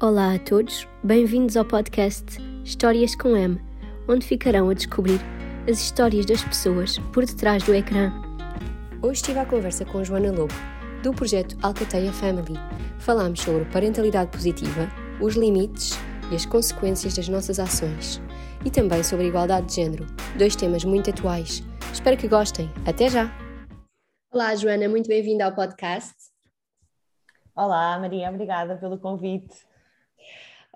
Olá a todos, bem-vindos ao podcast Histórias com M, onde ficarão a descobrir as histórias das pessoas por detrás do ecrã. Hoje estive à conversa com Joana Lobo, do projeto Alcateia Family. Falámos sobre parentalidade positiva, os limites e as consequências das nossas ações, e também sobre igualdade de género, dois temas muito atuais. Espero que gostem. Até já! Olá, Joana, muito bem-vinda ao podcast. Olá, Maria, obrigada pelo convite.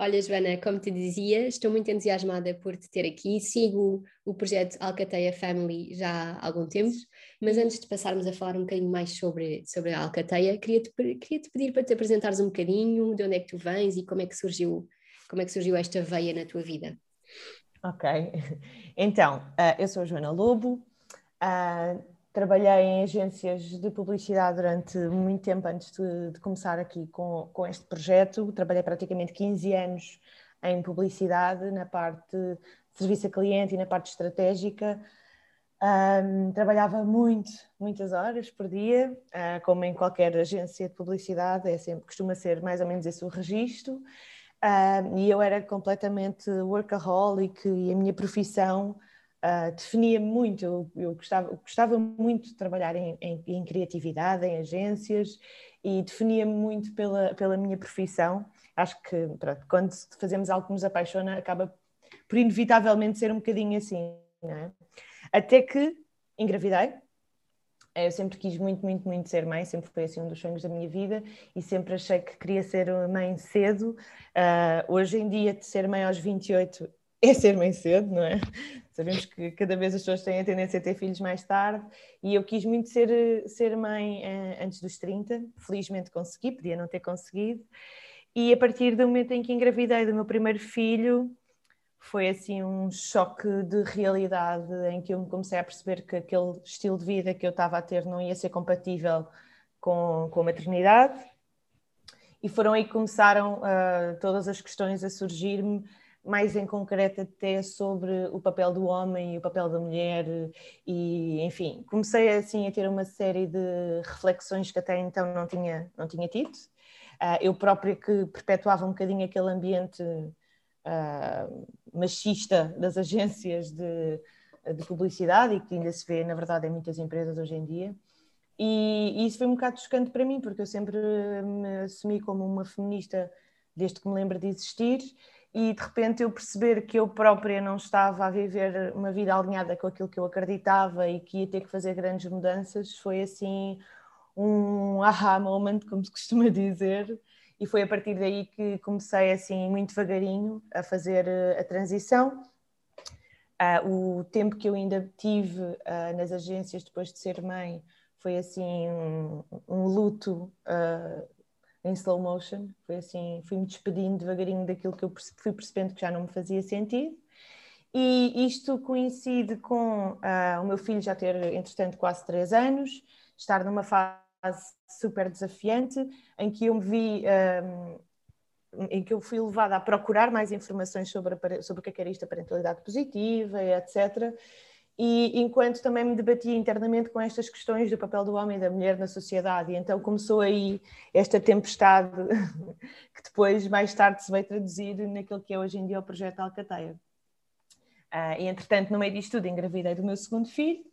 Olha, Joana, como te dizia, estou muito entusiasmada por te ter aqui. Sigo o projeto Alcateia Family já há algum tempo, mas antes de passarmos a falar um bocadinho mais sobre, sobre a Alcateia, queria-te queria -te pedir para te apresentares um bocadinho de onde é que tu vens e como é que surgiu, como é que surgiu esta veia na tua vida. Ok, então, uh, eu sou a Joana Lobo. Uh, trabalhei em agências de publicidade durante muito tempo antes de, de, começar aqui com, com este projeto. Trabalhei praticamente 15 anos em publicidade, na parte de serviço a cliente e na parte estratégica. Um, trabalhava muito, muitas horas por dia, uh, como em qualquer agência de publicidade, é sempre, costuma ser mais ou menos esse o registro. E eu era completamente workaholic e a minha profissão uh, definia muito, eu, eu, gostava, gostava muito de trabalhar em, em, em criatividade, em agências, e definia-me muito pela, pela minha profissão. Acho que pronto, quando fazemos algo que nos apaixona, acaba por inevitavelmente ser um bocadinho assim, é? Até que engravidei, eu sempre quis muito, muito, muito ser mãe, sempre foi assim um dos sonhos da minha vida e sempre achei que queria ser mãe cedo. Uh, hoje em dia, de ser mãe aos 28 é ser mãe cedo, não é? Sabemos que cada vez as pessoas têm a tendência a ter filhos mais tarde e eu quis muito ser, ser mãe eh, antes dos 30, felizmente consegui, podia não ter conseguido. E a partir do momento em que engravidei do meu primeiro filho, foi assim um choque de realidade em que eu me comecei a perceber que aquele estilo de vida que eu estava a ter não ia ser compatível com, com a maternidade. E foram aí que começaram uh, todas as questões a surgir-me mais em concreto até sobre o papel do homem e o papel da mulher e enfim comecei assim a ter uma série de reflexões que até então não tinha não tinha tido. Uh, eu própria que perpetuava um bocadinho aquele ambiente uh, machista das agências de, de publicidade e que ainda se vê na verdade em muitas empresas hoje em dia. E, e isso foi um bocado chocante para mim porque eu sempre me assumi como uma feminista desde que me lembro de existir e de repente eu perceber que eu própria não estava a viver uma vida alinhada com aquilo que eu acreditava e que ia ter que fazer grandes mudanças foi assim um aha moment, como se costuma dizer, e foi a partir daí que comecei assim muito devagarinho a fazer eh, a transição. Uh, o tempo que eu ainda tive uh, nas agências depois de ser mãe foi assim um, um luto uh, em slow motion. Foi assim, fui-me despedindo devagarinho daquilo que eu fui percebendo que já não me fazia sentido. E isto coincide com uh, o meu filho já ter, entretanto, quase três anos, estar numa fase super desafiante, em que eu me vi, um, ah, em que eu fui levada a procurar mais informações sobre, sobre o que é era isto, a parentalidade positiva, etc e enquanto também me debatia internamente com estas questões do papel do homem e da mulher na sociedade, e então começou aí esta tempestade que depois, mais tarde, se veio traduzir naquilo que é hoje em dia o projeto Alcateia. Uh, e entretanto, no meio disto tudo, engravidei do meu segundo filho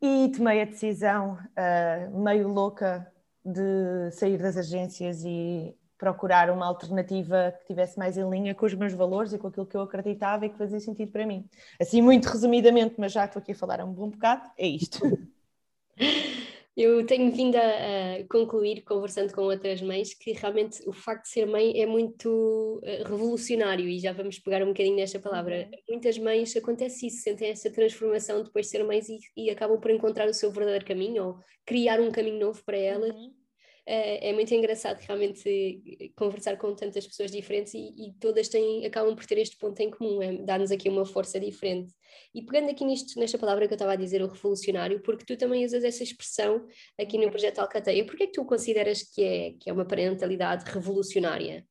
e tomei a decisão uh, meio louca de sair das agências e procurar uma alternativa que tivesse mais em linha com os meus valores e com aquilo que eu acreditava e que fazia sentido para mim. Assim, muito resumidamente, mas já estou aqui a falar um bom bocado, é isto. Eu tenho vindo a, concluir, conversando com outras mães, que realmente o facto de ser mãe é muito uh, revolucionário e já vamos pegar um bocadinho nesta palavra. Uhum. Muitas mães acontece isso, sentem essa transformação depois de ser mães e, e, acabam por encontrar o seu verdadeiro caminho ou criar um caminho novo para elas. Uhum é, é muito engraçado realmente conversar com tantas pessoas diferentes e, e, todas têm, acabam por ter este ponto em comum, é dar-nos aqui uma força diferente. E pegando aqui nisto, nesta palavra que eu estava a dizer, o revolucionário, porque tu também usas essa expressão aqui no projeto Alcateia, porquê é que tu consideras que é, que é uma parentalidade revolucionária?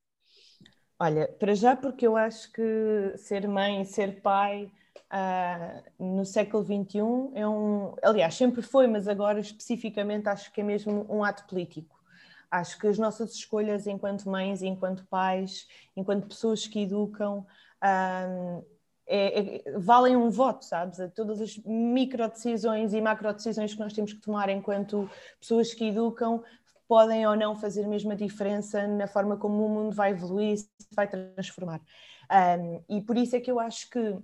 Olha, para já porque eu acho que ser mãe, ser pai, Uh, no século XXI é um. Aliás, sempre foi, mas agora especificamente acho que é mesmo um ato político Acho que as nossas escolhas enquanto mães, enquanto pais, enquanto pessoas que educam, um, é, é, valem um voto, sabes? A todas as micro decisões e macro decisões que nós temos que tomar enquanto pessoas que educam podem ou não fazer mesmo a diferença na forma como o mundo vai evoluir, se vai transformar. Um, e por isso é que eu acho que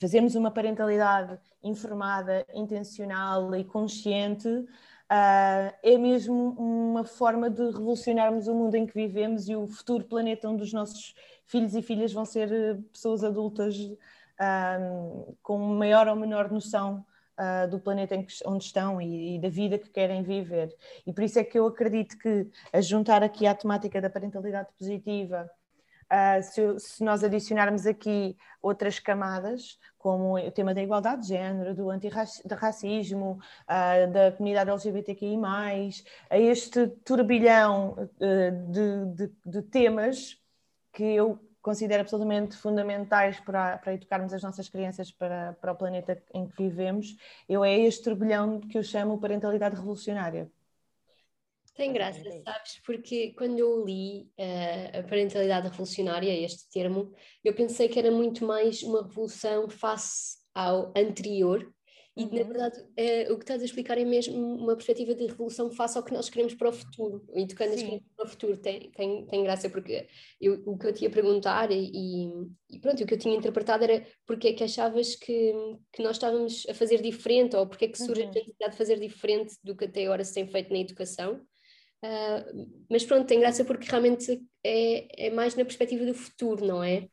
fazermos uma parentalidade informada, intencional e consciente uh, é mesmo uma forma de revolucionarmos o mundo em que vivemos e o futuro planeta onde os nossos filhos e filhas vão ser eh, pessoas adultas um, com maior ou menor noção uh, do planeta que, onde estão e, e, da vida que querem viver. E por isso é que eu acredito que a juntar aqui à temática da parentalidade positiva, uh, se, se, nós adicionarmos aqui outras camadas, como o tema da igualdade de género, do antirracismo, uh, da comunidade LGBTQI, a este turbilhão de, de, de temas que eu considero absolutamente fundamentais para, para educarmos as nossas crianças para, para o planeta em que vivemos, eu é este turbilhão que eu chamo parentalidade revolucionária. Tem graça, sabes? Porque quando eu li uh, a parentalidade revolucionária, este termo, eu pensei que era muito mais uma revolução face ao anterior e, uhum. na verdade, é, o que estás a explicar é mesmo uma perspectiva de revolução face ao que nós queremos para o futuro. E tocando as para o futuro tem, tem, tem graça, porque eu, o que eu te ia perguntar e, e, pronto, o que eu tinha interpretado era porque é que achavas que, que nós estávamos a fazer diferente ou porque é que surge uhum. a necessidade de fazer diferente do que até agora se tem feito na educação. Uh, mas pronto, tem graça porque realmente é, é mais na perspectiva do futuro, não é?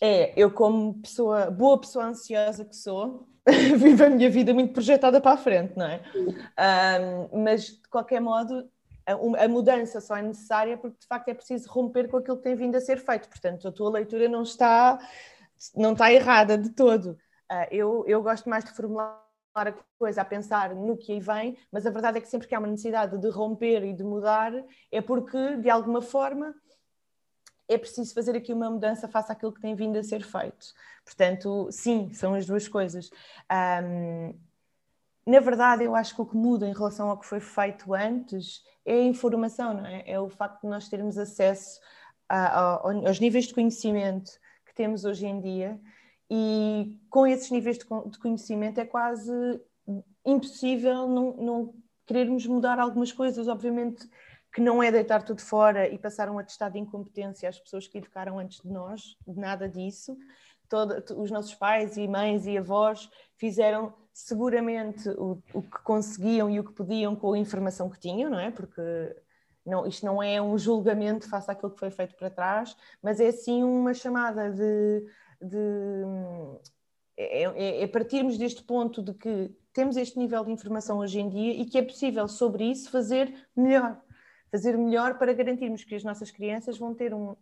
É, eu como pessoa, boa pessoa ansiosa que sou, vivo a minha vida muito projetada para a frente, não é? Mas, de qualquer modo, a, a, mudança só é necessária porque, de facto, é preciso romper com aquilo que tem vindo a ser feito. Portanto, a tua leitura não está, não está errada de todo. Uh, eu, eu gosto mais de formular a coisa a pensar no que aí vem, mas a verdade é que sempre que há uma necessidade de romper e de mudar, é porque, de alguma forma, é preciso fazer aqui uma mudança face àquilo que tem vindo a ser feito. Portanto, sim, são as duas coisas. Um, na verdade, eu acho que o que muda em relação ao que foi feito antes é a informação, não é? É o facto de nós termos acesso a, a, aos níveis de conhecimento que temos hoje em dia e com esses níveis de, de conhecimento é quase impossível não, não querermos mudar algumas coisas. Obviamente, que não é deitar tudo fora e passar um atestado de incompetência às pessoas que educaram antes de nós, nada disso. Todo, os nossos pais e mães e avós fizeram seguramente o, o, que conseguiam e o que podiam com a informação que tinham, não é? Porque não, isto não é um julgamento face àquilo que foi feito para trás, mas é sim uma chamada de. De é, é, é partirmos deste ponto de que temos este nível de informação hoje em dia e que é possível sobre isso fazer melhor. Fazer melhor para garantirmos que as nossas crianças vão ter um,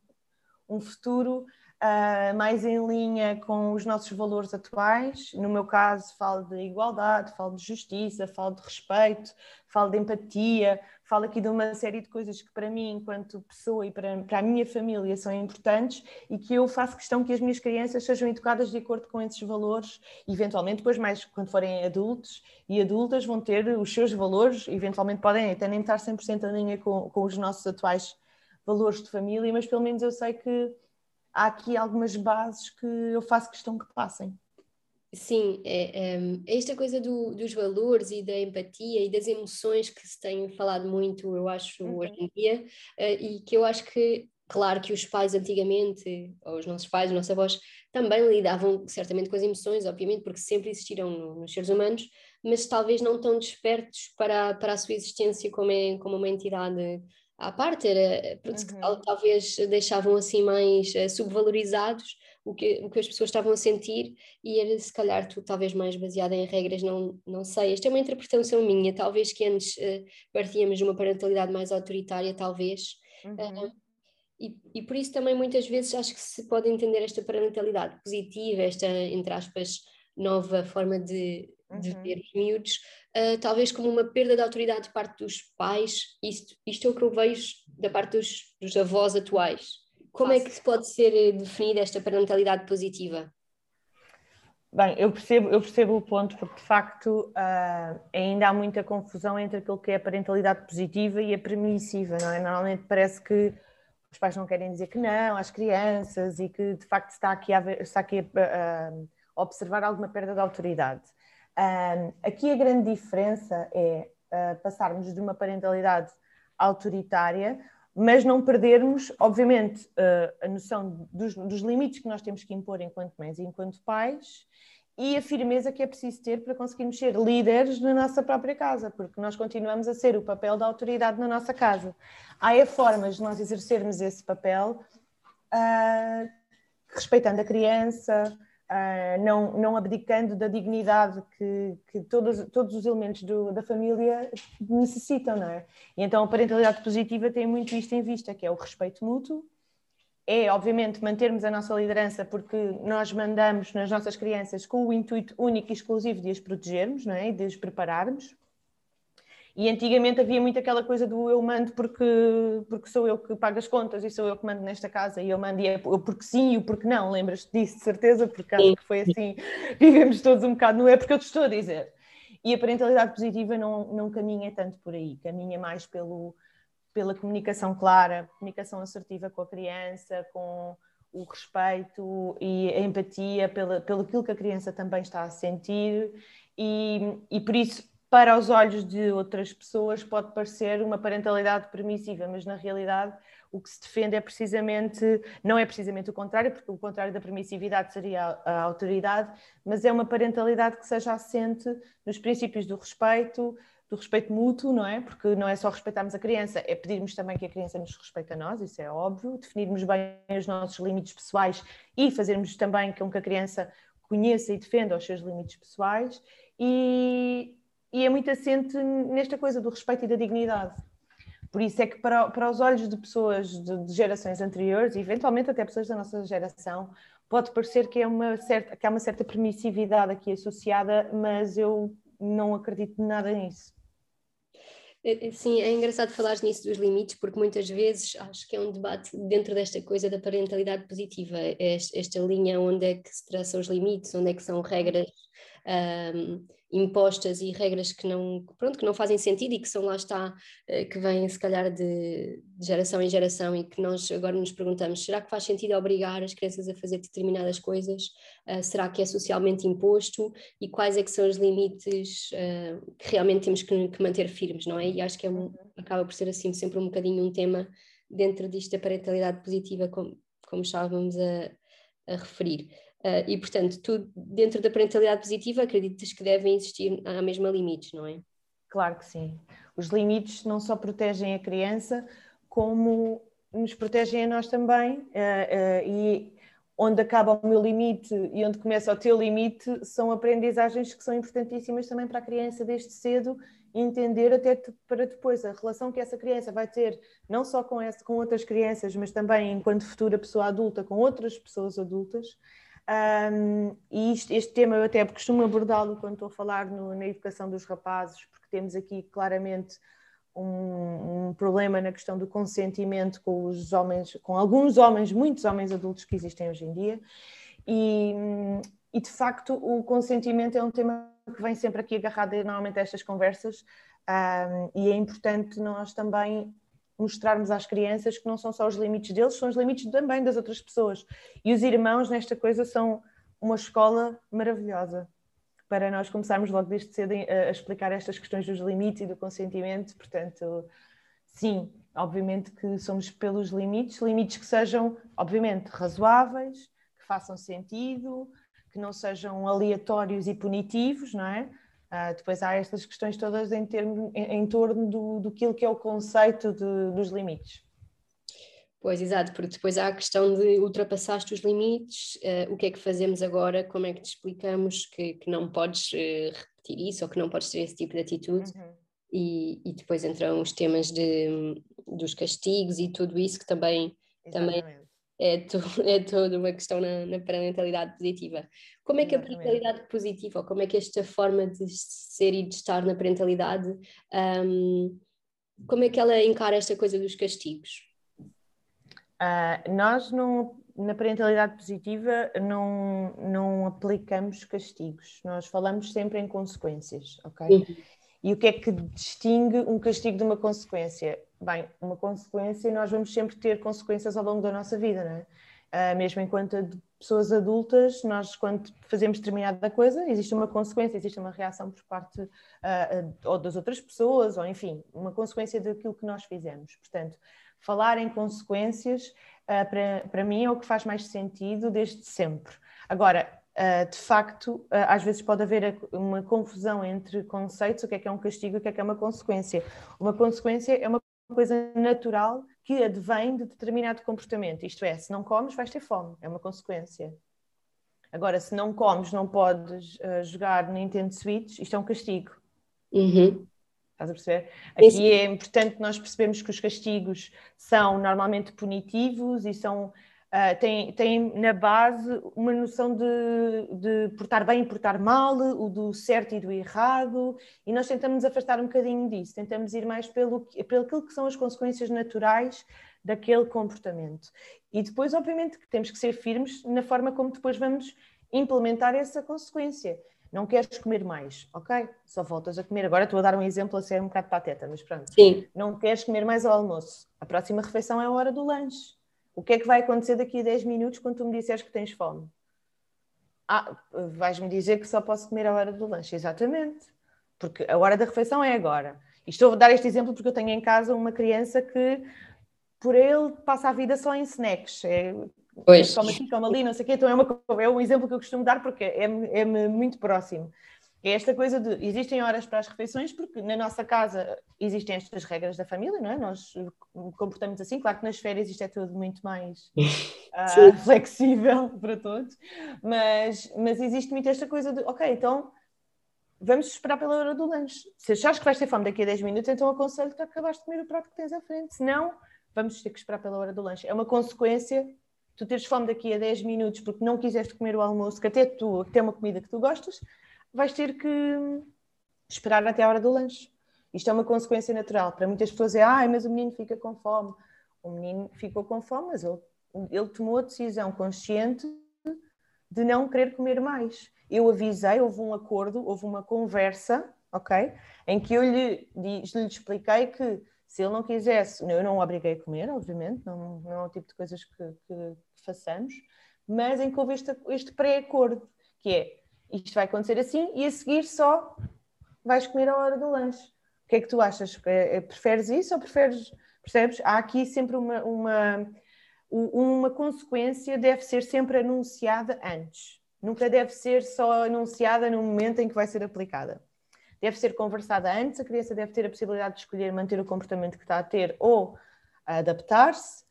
um futuro uh, mais em linha com os nossos valores atuais. No meu caso, falo de igualdade, falo de justiça, falo de respeito, falo de empatia, falo aqui de uma série de coisas que para mim, enquanto pessoa e para, para a minha família, são importantes e que eu faço questão que as minhas crianças sejam educadas de acordo com esses valores, eventualmente depois mais quando forem adultos e adultas vão ter os seus valores, eventualmente podem até nem estar 100% em linha com, com os nossos atuais valores de família, mas pelo menos eu sei que há aqui algumas bases que eu faço questão que passem. Sim, é, é, esta coisa do, dos valores e da empatia e das emoções que se tem falado muito, eu acho, uhum. hoje em dia, uh, e que eu acho que, claro que os pais antigamente, ou os nossos pais, os nossos avós, também lidavam certamente com as emoções, obviamente, porque sempre existiram no, nos seres humanos, mas talvez não tão despertos para, para a sua existência como, é, como uma entidade à parte, era, uhum. talvez deixavam assim mais uh, subvalorizados o que, o que as pessoas estavam a sentir e era se calhar tu, talvez mais baseada em regras, não, não sei. Esta é uma interpretação minha, talvez que antes uh, partíamos de uma parentalidade mais autoritária, talvez. Uhum. Uh, e, e por isso também muitas vezes acho que se pode entender esta parentalidade positiva, esta, entre aspas, nova forma de, de uhum. ver os miúdos, uh, talvez como uma perda de autoridade de parte dos pais. Isto, isto é o que eu vejo da parte dos, dos avós atuais. Como é que pode ser eh, definida esta parentalidade positiva? Bem, eu percebo, eu percebo o ponto, porque de facto uh, ainda há muita confusão entre aquilo que é a parentalidade positiva e a permissiva, não é? Normalmente parece que os pais não querem dizer que não às crianças e que de facto está aqui a, está aqui a, a observar alguma perda de autoridade. Uh, aqui a grande diferença é uh, passarmos de uma parentalidade autoritária mas não perdermos, obviamente, a noção dos, dos, limites que nós temos que impor enquanto mães e enquanto pais e a firmeza que é preciso ter para conseguirmos ser líderes na nossa própria casa, porque nós continuamos a ser o papel da autoridade na nossa casa. Há formas de nós exercermos esse papel uh, respeitando a criança, Uh, não, não abdicando da dignidade que, que todos, todos os elementos do, da família necessitam, não é? E então a parentalidade positiva tem muito isto em vista, que é o respeito mútuo, é obviamente mantermos a nossa liderança porque nós mandamos nas nossas crianças com o intuito único e exclusivo de as protegermos, não é? E de as prepararmos, e antigamente havia muito aquela coisa do eu mando porque, porque sou eu que pago as contas e sou eu que mando nesta casa e eu mando e é eu porque sim e o porque não. Lembras-te disso, de certeza? Porque acho que foi assim, vivemos todos um bocado, não é porque eu te estou a dizer. E a parentalidade positiva não, não caminha tanto por aí, caminha mais pelo, pela comunicação clara, comunicação assertiva com a criança, com o respeito e a empatia pela, pelo aquilo que a criança também está a sentir e, e por isso para os olhos de outras pessoas pode parecer uma parentalidade permissiva, mas na realidade o que se defende é precisamente, não é precisamente o contrário, porque o contrário da permissividade seria a, autoridade, mas é uma parentalidade que seja assente nos princípios do respeito, do respeito mútuo, não é? Porque não é só respeitarmos a criança, é pedirmos também que a criança nos respeite a nós, isso é óbvio, definirmos bem os nossos limites pessoais e fazermos também com que a criança conheça e defenda os seus limites pessoais e, e é muito assente nesta coisa do respeito e da dignidade. Por isso é que, para, para os olhos de pessoas de, de, gerações anteriores, e eventualmente até pessoas da nossa geração, pode parecer que, é uma certa, que há uma certa permissividade aqui associada, mas eu não acredito nada nisso. É, é, sim, é engraçado falar nisso dos limites, porque muitas vezes acho que é um debate dentro desta coisa da parentalidade positiva, esta linha onde é que se traçam os limites, onde é que são regras um, impostas e regras que não, pronto, que não fazem sentido e que são lá está, eh, que vêm se calhar de, de, geração em geração e que nós agora nos perguntamos, será que faz sentido obrigar as crianças a fazer determinadas coisas? Uh, será que é socialmente imposto? E quais é que são os limites uh, que realmente temos que, que, manter firmes, não é? E acho que é um, acaba por ser assim sempre um bocadinho um tema dentro disto da parentalidade positiva, como, como estávamos a, a referir. Uh, e, portanto, tu, dentro da parentalidade positiva, acreditas que devem existir à mesma limites, não é? Claro que sim. Os limites não só protegem a criança, como nos protegem a nós também. Uh, uh, e onde acaba o meu limite e onde começa o teu limite são aprendizagens que são importantíssimas também para a criança desde cedo entender até para depois a relação que essa criança vai ter não só com, essa, com outras crianças, mas também enquanto futura pessoa adulta com outras pessoas adultas. Um, e isto, este tema eu até costumo abordá-lo quando estou a falar no, na educação dos rapazes, porque temos aqui claramente um, um, problema na questão do consentimento com os homens, com alguns homens, muitos homens adultos que existem hoje em dia, e, e de facto o consentimento é um tema que vem sempre aqui agarrado normalmente a estas conversas, um, e é importante nós também mostrarmos às crianças que não são só os limites deles, são os limites também das outras pessoas. E os irmãos nesta coisa são uma escola maravilhosa para nós começarmos logo desde cedo a explicar estas questões dos limites e do consentimento. Portanto, sim, obviamente que somos pelos limites, limites que sejam, obviamente, razoáveis, que façam sentido, que não sejam aleatórios e punitivos, não é? Uh, depois há estas questões todas em, termo, em, em torno do, do que é o conceito de, dos limites. Pois, exato, porque depois há a questão de ultrapassaste os limites, uh, o que é que fazemos agora, como é que te explicamos que, que não podes uh, repetir isso ou que não podes ter esse tipo de atitude. Uhum. E, e, depois entram os temas de, dos castigos e tudo isso que também, também é, to, é toda uma questão na, na, parentalidade positiva. Como é que a parentalidade positiva, ou como é que esta forma de ser e de estar na parentalidade, um, como é que ela encara esta coisa dos castigos? Uh, nós não, na parentalidade positiva não, não aplicamos castigos, nós falamos sempre em consequências, ok? Uhum. E o que é que distingue um castigo de uma consequência? Bem, uma consequência, nós vamos sempre ter consequências ao longo da nossa vida, não é? Uh, mesmo enquanto pessoas adultas, nós quando fazemos determinada coisa, existe uma consequência, existe uma reação por parte uh, ou das outras pessoas, ou enfim, uma consequência daquilo que nós fizemos. Portanto, falar em consequências, uh, para, para mim, é o que faz mais sentido desde sempre. Agora, de facto, às vezes pode haver uma confusão entre conceitos, o que é que é um castigo e o que é que é uma consequência. Uma consequência é uma coisa natural que advém de determinado comportamento. Isto é, se não comes, vais ter fome, é uma consequência. Agora, se não comes, não podes uh, jogar Nintendo Switch, isto é um castigo. Uhum. Estás a perceber? Aqui é importante nós percebemos que os castigos são normalmente punitivos e são uh, têm, têm na base uma noção de, de portar bem e portar mal, o do certo e do errado, e nós tentamos afastar um bocadinho disso, tentamos ir mais pelo, pelo aquilo que são as consequências naturais daquele comportamento. E depois, obviamente, que temos que ser firmes na forma como depois vamos implementar essa consequência. Não queres comer mais, ok? Só voltas a comer. Agora estou a dar um exemplo a ser um bocado pateta, mas pronto. Sim. Não queres comer mais ao almoço. A próxima refeição é a hora do lanche. O que é que vai acontecer daqui a 10 minutos quando tu me disseres que tens fome? Ah, vais-me dizer que só posso comer a hora do lanche. Exatamente. Porque a hora da refeição é agora. E estou a dar este exemplo porque eu tenho em casa uma criança que, por ele, passa a vida só em snacks. É, pois. Come aqui, come ali, não sei o quê. Então é, uma, é um exemplo que eu costumo dar porque é-me é muito próximo. É esta coisa de existem horas para as refeições, porque na nossa casa existem estas regras da família, não é? Nós comportamos assim, claro que nas férias isto é tudo muito mais uh, flexível para todos, mas, mas existe muito esta coisa de, ok, então vamos esperar pela hora do lanche. Se achares que vais ter fome daqui a 10 minutos, então aconselho que acabaste de comer o prato que tens à frente. Se não, vamos ter que esperar pela hora do lanche. É uma consequência tu teres fome daqui a 10 minutos porque não quiseste comer o almoço, que até tu, que tem uma comida que tu gostas, vais ter que esperar até a hora do lanche. Isto é uma consequência natural. Para muitas pessoas é, mas o menino fica com fome. O menino ficou com fome, mas ele, ele tomou a decisão consciente de não querer comer mais. Eu avisei, houve um acordo, houve uma conversa, ok? Em que eu lhe, lhe expliquei que se ele não quisesse, eu não o obriguei a comer, obviamente, não, não é o tipo de coisas que, que façamos, mas em que houve este, este pré-acordo, que é isto vai acontecer assim e a seguir só vais comer à hora do lanche. O que é que tu achas? É, é, preferes isso ou preferes, percebes? Há aqui sempre uma, uma, uma consequência, deve ser sempre anunciada antes. Nunca deve ser só anunciada no momento em que vai ser aplicada. Deve ser conversada antes, a criança deve ter a possibilidade de escolher manter o comportamento que está a ter ou adaptar-se,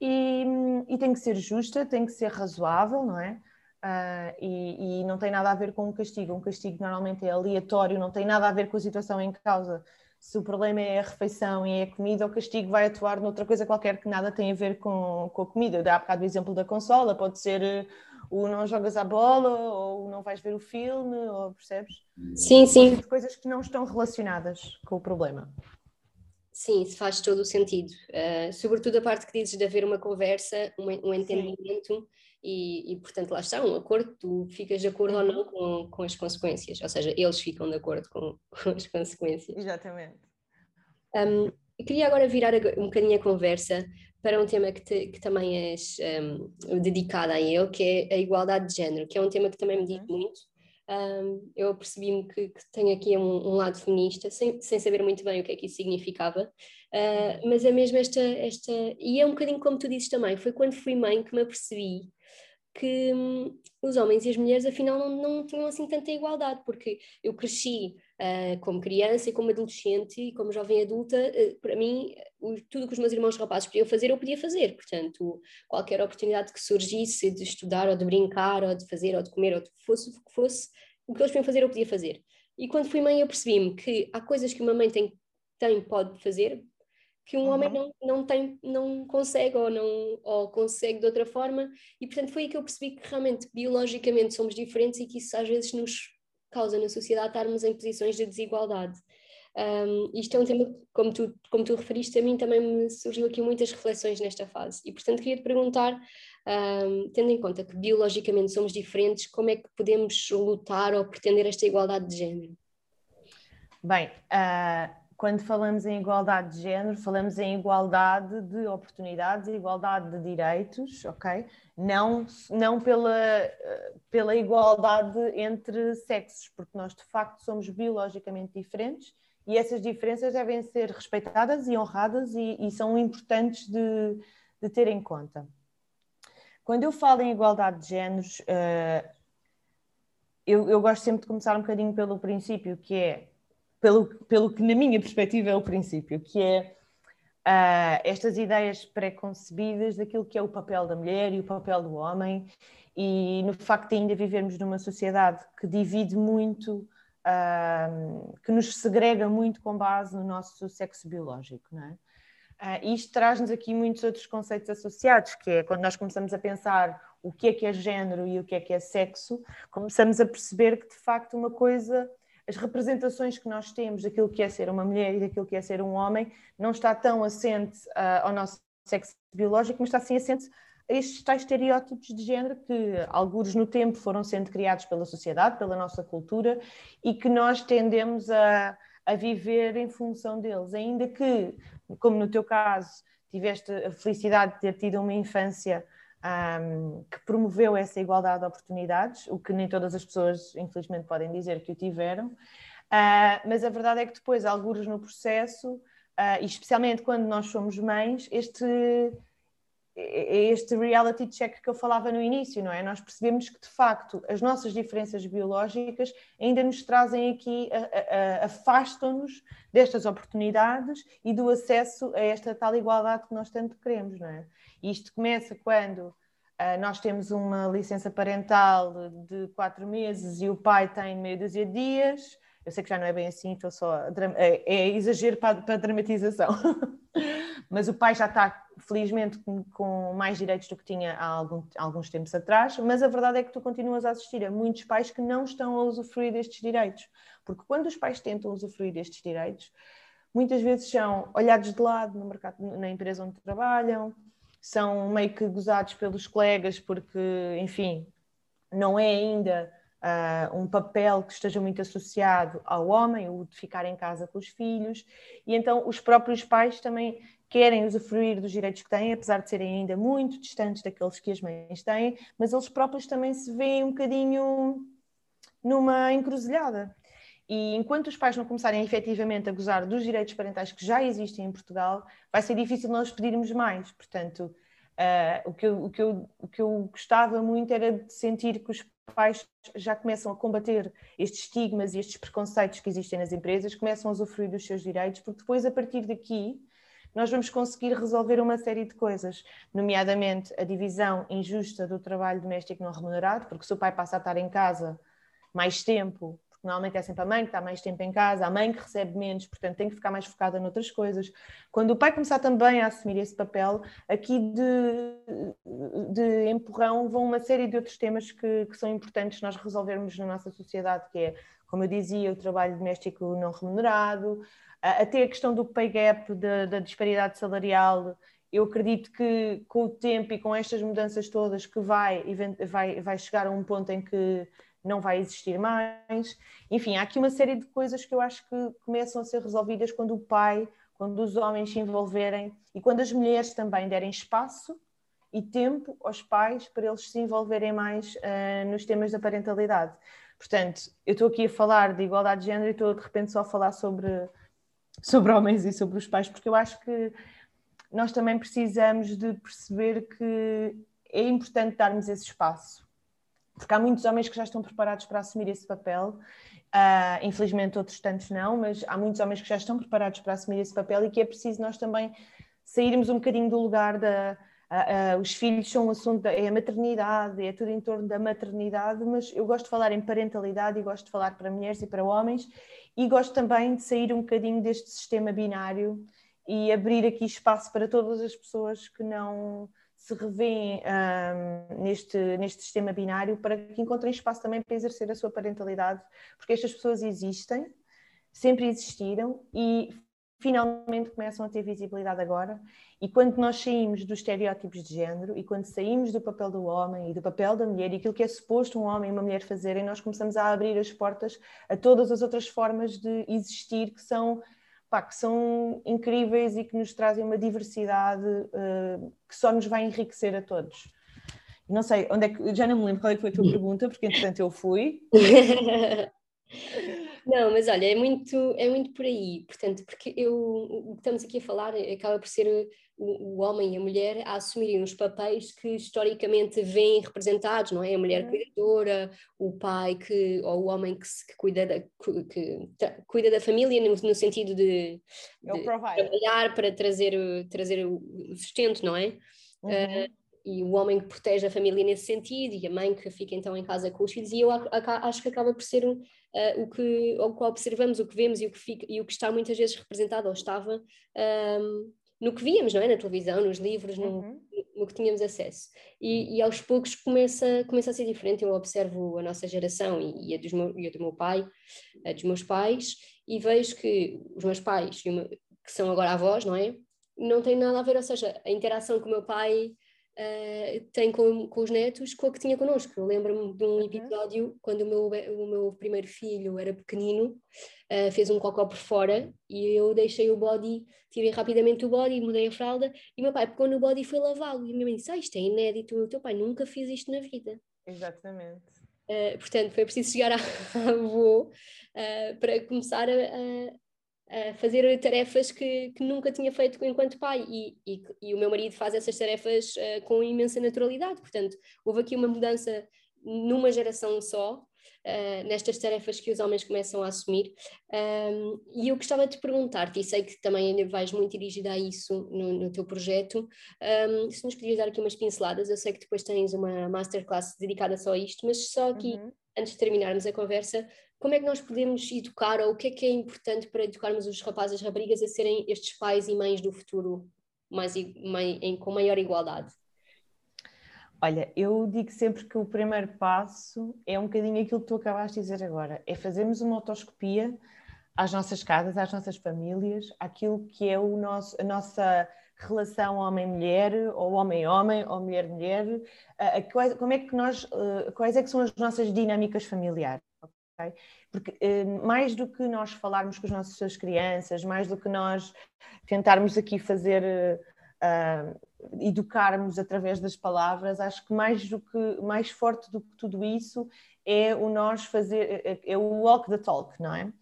e, e tem que ser justa, tem que ser razoável, não é? Uh, e, e, não tem nada a ver com um castigo. Um castigo normalmente é aleatório, não tem nada a ver com a situação em causa. Se o problema é a refeição e é a comida, o castigo vai atuar noutra coisa qualquer que nada tem a ver com, com a comida. Eu dei há bocado o exemplo da consola, pode ser uh, o não jogas a bola ou não vais ver o filme, ou percebes? Sim, sim. De coisas que não estão relacionadas com o problema. Sim, isso faz todo o sentido. Uh, sobretudo a parte que dizes de haver uma conversa, um, um entendimento. Sim e, e, portanto lá está um acordo, tu ficas de acordo ou não com, com as consequências, ou seja, eles ficam de acordo com, com as consequências. Exatamente. Um, eu queria agora virar um bocadinho a conversa para um tema que, te, que também és um, dedicada a ele, que é a igualdade de género, que é um tema que também me diz uhum. muito. Um, eu percebi-me que, que tenho aqui um, um, lado feminista, sem, sem saber muito bem o que é que isso significava, uh, mas é mesmo esta, esta. E é um bocadinho como tu dizes também, foi quando fui mãe que me apercebi que hum, os homens e as mulheres afinal não, não tinham assim tanta igualdade, porque eu cresci uh, como criança e como adolescente e como jovem adulta, uh, para mim o, tudo que os meus irmãos rapazes podiam fazer eu podia fazer, portanto qualquer oportunidade que surgisse de estudar ou de brincar ou de fazer ou de comer ou de fosse o que fosse, o que eles podiam fazer eu podia fazer. E quando fui mãe eu percebi-me que há coisas que uma mãe tem, tem pode fazer que um uhum. homem não, não tem, não consegue ou não ou consegue de outra forma e portanto foi aí que eu percebi que realmente biologicamente somos diferentes e que isso às vezes nos causa na sociedade estarmos em posições de desigualdade. Um, isto é um tema, como tu, como tu referiste, a mim também me surgiu aqui muitas reflexões nesta fase. E, portanto, queria te perguntar, um, tendo em conta que biologicamente somos diferentes, como é que podemos lutar ou pretender esta igualdade de género? Bem, uh, quando falamos em igualdade de género, falamos em igualdade de oportunidades, igualdade de direitos, ok? Não, não pela, pela igualdade entre sexos, porque nós de facto somos biologicamente diferentes e essas diferenças devem ser respeitadas e honradas e, e são importantes de, de, ter em conta. Quando eu falo em igualdade de géneros, uh, eu, eu gosto sempre de começar um bocadinho pelo princípio, que é, pelo, pelo que na minha perspectiva é o princípio, que é uh, estas ideias pré-concebidas daquilo que é o papel da mulher e o papel do homem, e no facto de ainda vivermos numa sociedade que divide muito que nos segrega muito com base no nosso sexo biológico, não é? Uh, isto traz-nos aqui muitos outros conceitos associados, que é quando nós começamos a pensar o que é que é género e o que é que é sexo, começamos a perceber que de facto uma coisa, as representações que nós temos daquilo que é ser uma mulher e daquilo que é ser um homem, não está tão assente uh, ao nosso sexo biológico, mas está sim assente estes tais estereótipos de género que, alguns no tempo, foram sendo criados pela sociedade, pela nossa cultura e que nós tendemos a, a viver em função deles. Ainda que, como no teu caso, tiveste a felicidade de ter tido uma infância um, que promoveu essa igualdade de oportunidades, o que nem todas as pessoas, infelizmente, podem dizer que o tiveram. Uh, mas a verdade é que depois, alguns no processo, uh, e especialmente quando nós somos mães, este é este reality check que eu falava no início, não é? Nós percebemos que, de facto, as nossas diferenças biológicas ainda nos trazem aqui, afastam-nos destas oportunidades e do acesso a esta tal igualdade que nós tanto queremos, não é? E isto começa quando uh, nós temos uma licença parental de quatro meses e o pai tem meia dúzia de dias. Eu sei que já não é bem assim, estou só. É, é exagero para, para dramatização. Mas o pai já está felizmente com, com, mais direitos do que tinha há, algum, alguns tempos atrás, mas a verdade é que tu continuas a assistir a muitos pais que não estão a usufruir destes direitos, porque quando os pais tentam usufruir destes direitos, muitas vezes são olhados de lado no mercado, na empresa onde trabalham, são meio que gozados pelos colegas porque, enfim, não é ainda uh, um papel que esteja muito associado ao homem, o de ficar em casa com os filhos, e então os próprios pais também querem usufruir dos direitos que têm, apesar de serem ainda muito distantes daqueles que as mães têm, mas eles próprios também se veem um bocadinho numa encruzilhada. E enquanto os pais não começarem efetivamente a gozar dos direitos parentais que já existem em Portugal, vai ser difícil nós pedirmos mais. Portanto, uh, o, que eu, o, que eu, o que eu gostava muito era de sentir que os pais já começam a combater estes estigmas e estes preconceitos que existem nas empresas, começam a usufruir dos seus direitos, porque depois, a partir daqui, nós vamos conseguir resolver uma série de coisas, nomeadamente a divisão injusta do trabalho doméstico não remunerado, porque se o pai passa a estar em casa mais tempo, porque normalmente é sempre a mãe que está mais tempo em casa, a mãe que recebe menos, portanto tem que ficar mais focada noutras coisas. Quando o pai começar também a assumir esse papel, aqui de, de empurrão vão uma série de outros temas que, que são importantes nós resolvermos na nossa sociedade, que é, como eu dizia, o trabalho doméstico não remunerado, até a questão do pay gap, da, da disparidade salarial, eu acredito que com o tempo e com estas mudanças todas que vai, vai, vai chegar a um ponto em que não vai existir mais. Enfim, há aqui uma série de coisas que eu acho que começam a ser resolvidas quando o pai, quando os homens se envolverem e quando as mulheres também derem espaço e tempo aos pais para eles se envolverem mais uh, nos temas da parentalidade. Portanto, eu estou aqui a falar de igualdade de género e estou de repente só a falar sobre sobre homens e sobre os pais, porque eu acho que nós também precisamos de perceber que é importante darmos esse espaço. Porque há muitos homens que já estão preparados para assumir esse papel, uh, infelizmente outros tantos não, mas há muitos homens que já estão preparados para assumir esse papel e que é preciso nós também sairmos um bocadinho do lugar da. Uh, uh, os filhos são um assunto, da, é a maternidade, é tudo em torno da maternidade, mas eu gosto de falar em parentalidade e gosto de falar para mulheres e para homens e gosto também de sair um bocadinho deste sistema binário e abrir aqui espaço para todas as pessoas que não se revêem um, neste, neste sistema binário para que encontrem espaço também para exercer a sua parentalidade, porque estas pessoas existem, sempre existiram e finalmente começam a ter visibilidade agora. E quando nós saímos dos estereótipos de género e quando saímos do papel do homem e do papel da mulher e aquilo que é suposto um homem e uma mulher fazerem, nós começamos a abrir as portas a todas as outras formas de existir que são, pá, que são incríveis e que nos trazem uma diversidade uh, que só nos vai enriquecer a todos. Não sei, onde é que, já não me lembro qual é que foi a tua pergunta, porque entretanto eu fui. Não, mas olha, é muito, é muito por aí. Portanto, porque eu, o que estamos aqui a falar acaba por ser o, o homem e a mulher a assumirem os papéis que historicamente vêm representados, não é? A mulher uhum. cuidadora, o pai que, ou o homem que, que cuida, da, que, cuida da família no, no sentido de, de trabalhar para trazer, trazer o sustento, não é? Uhum. Uh, e o homem que protege a família nesse sentido e a mãe que fica então em casa com os filhos e eu acho que acaba por ser um, uh, o que o que observamos, o que vemos e o que fica e o que está muitas vezes representado ou estava um, no que víamos, não é? Na televisão, nos livros, no, uhum. no que tínhamos acesso. E, e, aos poucos começa, começa a ser diferente. Eu observo a nossa geração e, e a, dos meu, e a do meu pai, a dos meus pais, e vejo que os meus pais, que são agora avós, não é? Não tem nada a ver, ou seja, a interação com o meu pai uh, tem com, com os netos com a que tinha connosco. Eu lembro-me de um uhum. episódio quando o meu, o meu primeiro filho era pequenino, uh, fez um cocó por fora e eu deixei o body, tirei rapidamente o body, mudei a fralda e meu pai pegou no body e foi lavá-lo. E a minha mãe disse: ah, Isto é inédito, o teu pai nunca fez isto na vida. Exatamente. Uh, portanto, foi preciso chegar à, à avô uh, para começar a, a fazer tarefas que, que, nunca tinha feito enquanto pai. E, e, e o meu marido faz essas tarefas uh, com imensa naturalidade, portanto houve aqui uma mudança numa geração só uh, nestas tarefas que os homens começam a assumir. Um, e eu gostava de perguntar-te, e sei que também ainda vais muito dirigida a isso no, no teu projeto, um, se nos podias dar aqui umas pinceladas, eu sei que depois tens uma masterclass dedicada só a isto, mas só aqui, uhum. antes de terminarmos a conversa, como é que nós podemos educar, ou o que é que é importante para educarmos os rapazes e as raparigas a serem estes pais e mães do futuro mais, em, com maior igualdade? Olha, eu digo sempre que o primeiro passo é um bocadinho aquilo que tu acabaste de dizer agora, é fazermos uma autoscopia às nossas casas, às nossas famílias, aquilo que é o nosso, a nossa relação homem-mulher, ou homem-homem, ou mulher-mulher, como é que nós, eh, quais é que são as nossas dinâmicas familiares? Porque eh, mais do que nós falarmos com as nossas crianças, mais do que nós tentarmos aqui fazer, uh, educarmos através das palavras, acho que mais do que mais forte do que tudo isso é o nós fazer, é, é o walk the talk, não é?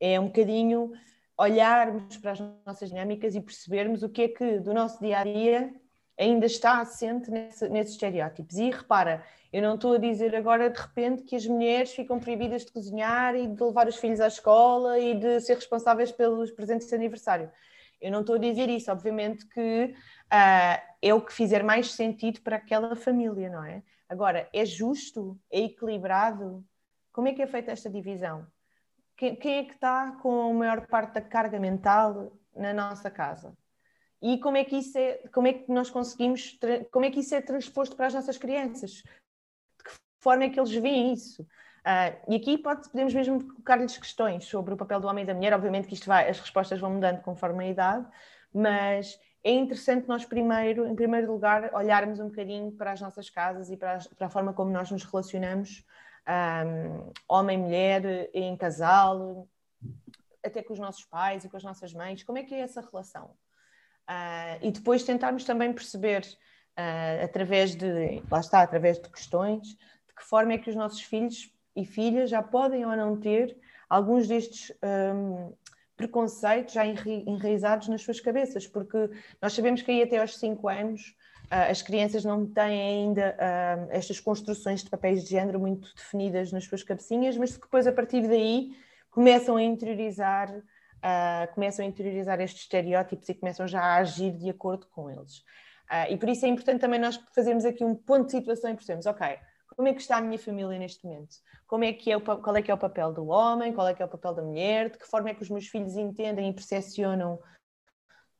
É um bocadinho olharmos para as nossas dinâmicas e percebermos o que é que do nosso dia a dia ainda está assente nesse, nesses estereótipos. E repara, eu não estou a dizer agora de repente que as mulheres ficam proibidas de cozinhar e de levar os filhos à escola e de ser responsáveis pelos presentes de aniversário. Eu não estou a dizer isso, obviamente que uh, é o que fizer mais sentido para aquela família, não é? Agora, é justo? É equilibrado? Como é que é feita esta divisão? Quem, quem é que está com a maior parte da carga mental na nossa casa? E como é que isso é, como é que nós conseguimos, como é que isso é transposto para as nossas crianças? De que forma é que eles veem isso? Uh, e aqui pode, podemos mesmo colocar-lhes questões sobre o papel do homem e da mulher. Obviamente que isto vai, as respostas vão mudando conforme a idade, mas é interessante nós primeiro, em primeiro lugar, olharmos um bocadinho para as nossas casas e para, as, para a forma como nós nos relacionamos, um, homem, mulher, em casal, até com os nossos pais e com as nossas mães. Como é que é essa relação? Uh, e depois tentarmos também perceber, uh, através de, lá está, através de questões, de que forma é que os nossos filhos e filhas já podem ou não ter alguns destes um, preconceitos já enraizados nas suas cabeças, porque nós sabemos que aí até aos 5 anos uh, as crianças não têm ainda estas construções de papéis de género muito definidas nas suas cabecinhas, mas depois a partir daí começam a interiorizar uh, começam a interiorizar estes estereótipos e começam já a agir de acordo com eles. Uh, e por isso é importante também nós fazermos aqui um ponto de situação e percebermos, ok, como é que está a minha família neste momento? Como é que é o, qual é que é o papel do homem? Qual é que é o papel da mulher? De que forma é que os meus filhos entendem e percepcionam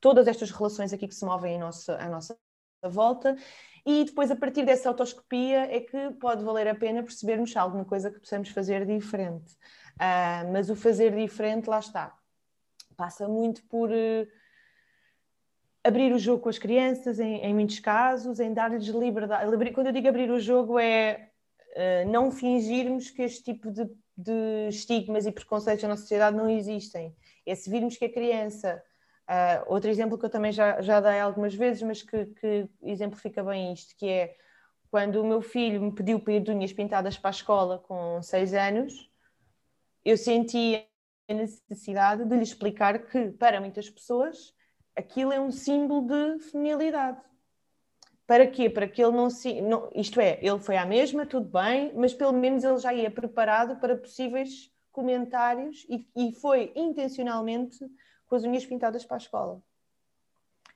todas estas relações aqui que se movem à nossa, à nossa volta? E depois, a partir dessa autoscopia, é que pode valer a pena percebermos alguma coisa que possamos fazer diferente. Uh, mas o fazer diferente, lá está. Passa muito por uh, abrir o jogo com as crianças, em, em muitos casos, em dar-lhes liberdade. Quando eu digo abrir o jogo, é uh, não fingirmos que este tipo de, de, estigmas e preconceitos na nossa sociedade não existem. É se virmos que a criança. outro exemplo que eu também já, já dei algumas vezes, mas que, que exemplifica bem isto, que é quando o meu filho me pediu para ir de unhas pintadas para a escola com seis anos, eu senti a necessidade de lhe explicar que, para muitas pessoas, aquilo é um símbolo de feminilidade. Para quê? Para que ele não se. Não, isto é, ele foi à mesma, tudo bem, mas pelo menos ele já ia preparado para possíveis comentários e, e foi intencionalmente com as unhas pintadas para a escola.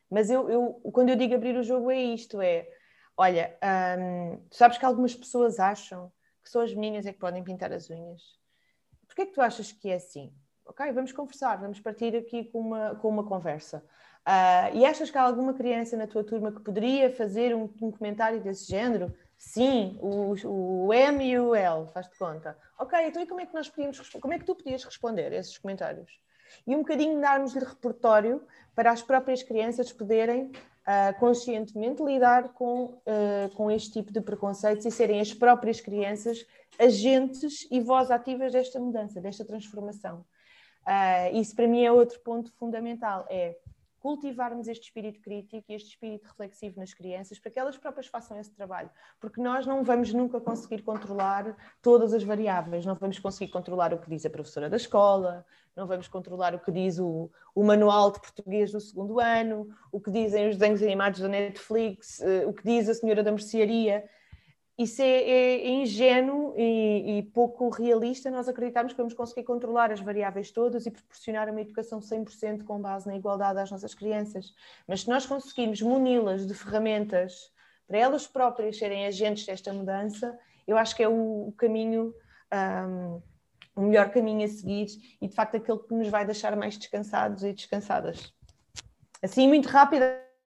Mas eu, eu, quando eu digo abrir o jogo, é isto: é olha, hum, sabes que algumas pessoas acham que só as meninas é que podem pintar as unhas porquê é que tu achas que é assim? Ok, vamos conversar, vamos partir aqui com uma, com uma conversa. Uh, e achas que há alguma criança na tua turma que poderia fazer um, um comentário desse género? Sim, o, o, M e o L, faz-te conta. Ok, então e como é que nós podíamos como é que tu podias responder a esses comentários? E um bocadinho darmos-lhe repertório para as próprias crianças poderem uh, conscientemente lidar com, uh, com este tipo de preconceitos e serem as próprias crianças agentes e voz ativas desta mudança, desta transformação. Uh, isso para mim é outro ponto fundamental, é cultivarmos este espírito crítico e este espírito reflexivo nas crianças para que elas próprias façam esse trabalho, porque nós não vamos nunca conseguir controlar todas as variáveis, não vamos conseguir controlar o que diz a professora da escola, não vamos controlar o que diz o, o manual de português do segundo ano, o que dizem os desenhos animados da Netflix, uh, o que diz a senhora da mercearia, isso é, é, é ingênuo e, e, pouco realista nós acreditarmos que vamos conseguir controlar as variáveis todas e proporcionar uma educação 100% com base na igualdade às nossas crianças. Mas se nós conseguirmos muni-las de ferramentas para elas próprias serem agentes desta mudança, eu acho que é o, o caminho, um, o melhor caminho a seguir e de facto aquele que nos vai deixar mais descansados e descansadas. Assim, muito rápido,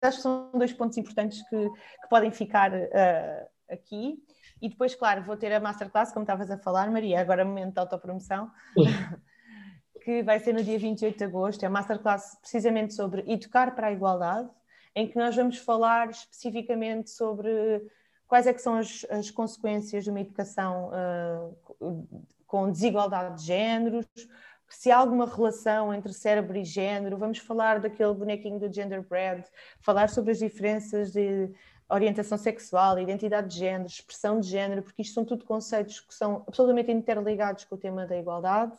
acho que são dois pontos importantes que, que podem ficar. Uh, aqui. E depois, claro, vou ter a masterclass, como estavas a falar, Maria, agora momento de autopromoção, que vai ser no dia 28 de agosto. É uma masterclass precisamente sobre educar para a igualdade, em que nós vamos falar especificamente sobre quais é que são as, as consequências de uma educação uh, com desigualdade de géneros, se há alguma relação entre cérebro e género, vamos falar daquele bonequinho do genderbread, falar sobre as diferenças de orientação sexual, identidade de género, expressão de género, porque isto são tudo conceitos que são absolutamente interligados com o tema da igualdade.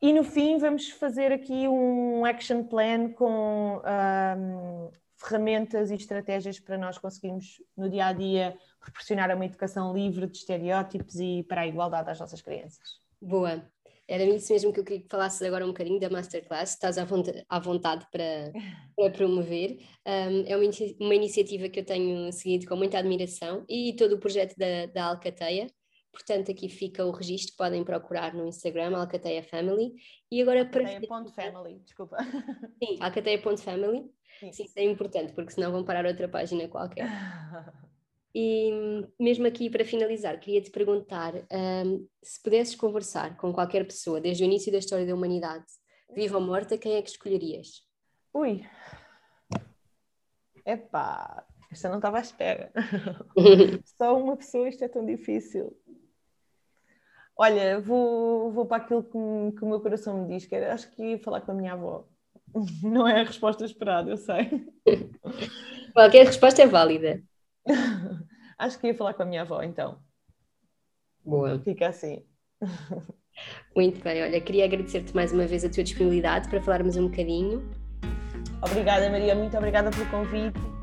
E no fim vamos fazer aqui um action plan com um, ferramentas e estratégias para nós conseguirmos no dia a dia proporcionar uma educação livre de estereótipos e para a igualdade às nossas crianças. Boa. Era isso mesmo que eu queria que falasses agora um bocadinho da Masterclass, estás à vontade, à vontade para, para promover. Um, é uma, uma iniciativa que eu tenho seguido com muita admiração e todo o projeto da, da Alcateia. Portanto, aqui fica o registro que podem procurar no Instagram, Alcateia Family. E agora para. Alcateia.family, desculpa. Sim, Alcateia.family. Sim, isso é importante, porque senão vão parar outra página qualquer. E mesmo aqui para finalizar, queria te perguntar um, se pudesses conversar com qualquer pessoa desde o início da história da humanidade, viva ou morta, quem é que escolherias? Ui, epá, esta não estava à espera. Só uma pessoa, isto é tão difícil. Olha, vou, vou para aquilo que, que o meu coração me diz, que era, acho que ia falar com a minha avó. Não é a resposta esperada, eu sei. Qualquer resposta é válida. Acho que ia falar com a minha avó, então. Boa. Fica assim. Muito bem, olha, queria agradecer-te mais uma vez a tua disponibilidade para falarmos um bocadinho. Obrigada, Maria, muito obrigada pelo convite